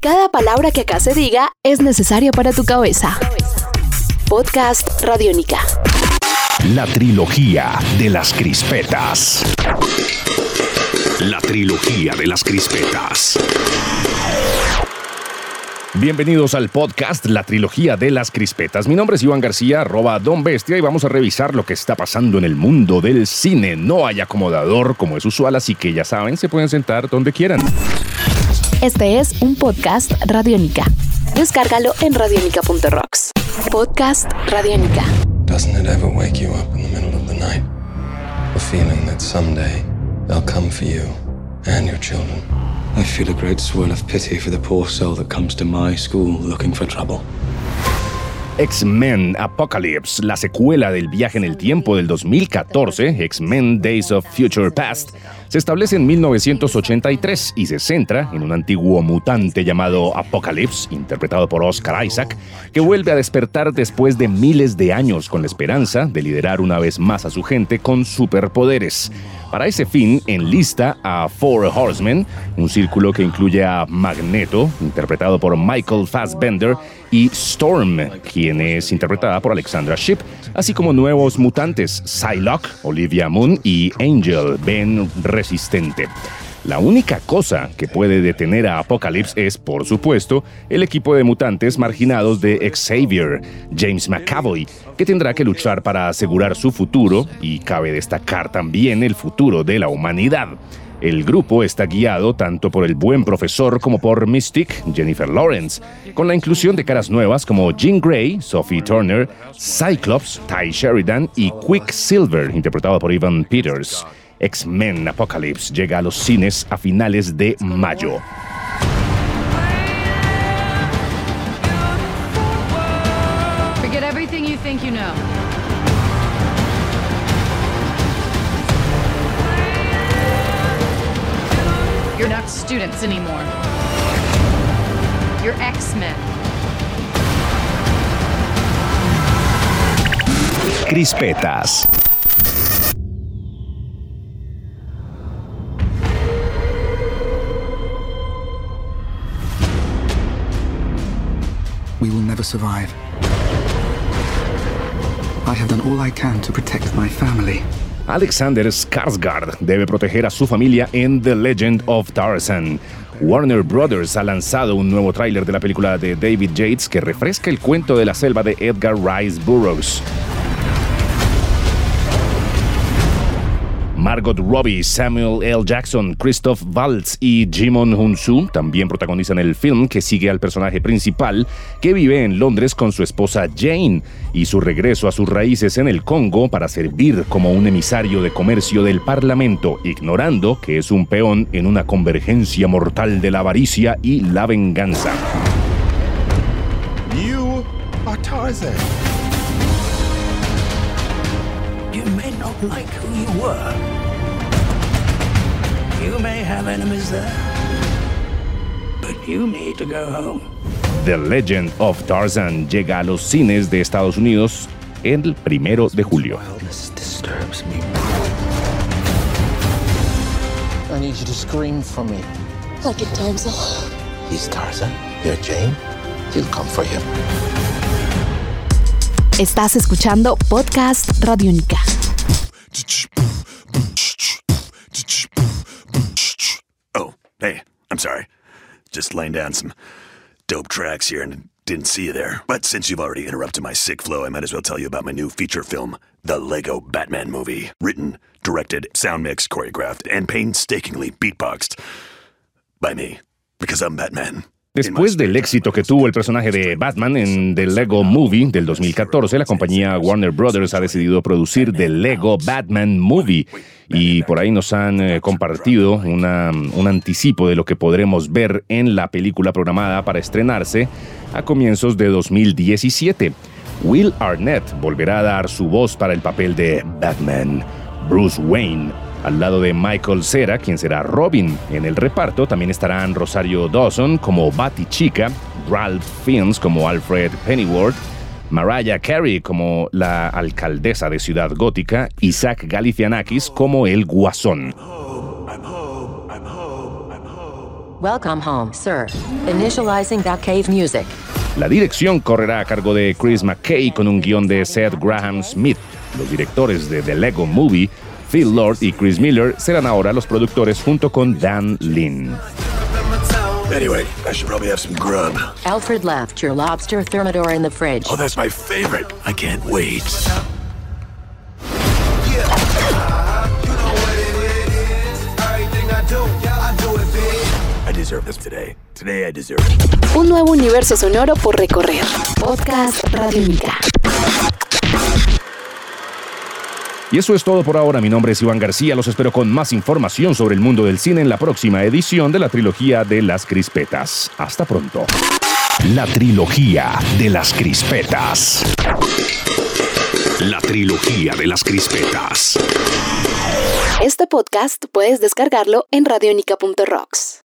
Cada palabra que acá se diga es necesaria para tu cabeza. Podcast Radiónica. La trilogía de las crispetas. La trilogía de las crispetas. Bienvenidos al podcast La Trilogía de las Crispetas. Mi nombre es Iván García, arroba Don Bestia, y vamos a revisar lo que está pasando en el mundo del cine. No hay acomodador como es usual, así que ya saben, se pueden sentar donde quieran. Este es un podcast Radiónica. Descárgalo en radionica.rocks. Podcast Radiónica. Doesn't it ever wake you up in the middle of the night? The feeling that someday they'll come for you and your children. I feel a great swirl of pity for the poor soul that comes to my school looking for trouble. X-Men Apocalypse, la secuela del viaje en el tiempo del 2014, X-Men Days of Future Past, se establece en 1983 y se centra en un antiguo mutante llamado Apocalypse, interpretado por Oscar Isaac, que vuelve a despertar después de miles de años con la esperanza de liderar una vez más a su gente con superpoderes. Para ese fin, enlista a Four Horsemen, un círculo que incluye a Magneto, interpretado por Michael Fassbender, y Storm, quien es interpretada por Alexandra Shipp, así como nuevos mutantes, Psylocke, Olivia Moon y Angel, Ben Resistente. La única cosa que puede detener a Apocalypse es, por supuesto, el equipo de mutantes marginados de Xavier, James McAvoy, que tendrá que luchar para asegurar su futuro y cabe destacar también el futuro de la humanidad. El grupo está guiado tanto por el buen profesor como por Mystic, Jennifer Lawrence, con la inclusión de caras nuevas como Jean Grey, Sophie Turner, Cyclops, Ty Sheridan y Quicksilver, interpretado por Ivan Peters. X-Men Apocalypse llega a los cines a finales de mayo. Forget everything you think you know. You're not students anymore. You're X-Men. Crispetas. Will never survive. I have done all I can to protect my family. Alexander Skarsgård debe proteger a su familia en The Legend of Tarzan. Warner Brothers ha lanzado un nuevo tráiler de la película de David Yates que refresca el cuento de la selva de Edgar Rice Burroughs. Margot Robbie, Samuel L. Jackson, Christoph Waltz y Jimon Hunsu también protagonizan el film que sigue al personaje principal que vive en Londres con su esposa Jane y su regreso a sus raíces en el Congo para servir como un emisario de comercio del Parlamento, ignorando que es un peón en una convergencia mortal de la avaricia y la venganza. You are Tarzan. Like who you were. You may have enemies there. But you need to go home. The Legend of Tarzan llega a los cines de Estados Unidos el primero de julio. Wildness disturbs me. I need you to scream for me. Like in Damsel. He's Tarzan. You're Jane. He'll come for you. Estás escuchando Podcast Radiónica. Oh, hey, I'm sorry. Just laying down some dope tracks here and didn't see you there. But since you've already interrupted my sick flow, I might as well tell you about my new feature film, The Lego Batman Movie. Written, directed, sound mixed, choreographed, and painstakingly beatboxed by me. Because I'm Batman. Después del éxito que tuvo el personaje de Batman en The Lego Movie del 2014, la compañía Warner Brothers ha decidido producir The Lego Batman Movie. Y por ahí nos han eh, compartido un anticipo de lo que podremos ver en la película programada para estrenarse a comienzos de 2017. Will Arnett volverá a dar su voz para el papel de Batman. Bruce Wayne al lado de Michael Cera, quien será Robin. En el reparto también estarán Rosario Dawson como Batichica, Ralph Fiennes como Alfred Pennyworth, Mariah Carey como la alcaldesa de Ciudad Gótica Zach Galifianakis como el Guasón. Welcome home, sir. Initializing that cave music. La dirección correrá a cargo de Chris McKay con un guion de Seth Graham Smith. Los directores de The Lego Movie, Phil Lord y Chris Miller, serán ahora los productores junto con Dan Lin. Anyway, I should probably have some grub. Alfred left your lobster thermidor in the fridge. Oh, that's my favorite. I can't wait. I deserve this today. Today I deserve it. Un nuevo universo sonoro por recorrer. Podcast Radiónica. Y eso es todo por ahora. Mi nombre es Iván García. Los espero con más información sobre el mundo del cine en la próxima edición de la trilogía de las crispetas. Hasta pronto. La trilogía de las crispetas. La trilogía de las crispetas. Este podcast puedes descargarlo en radionica.rocks.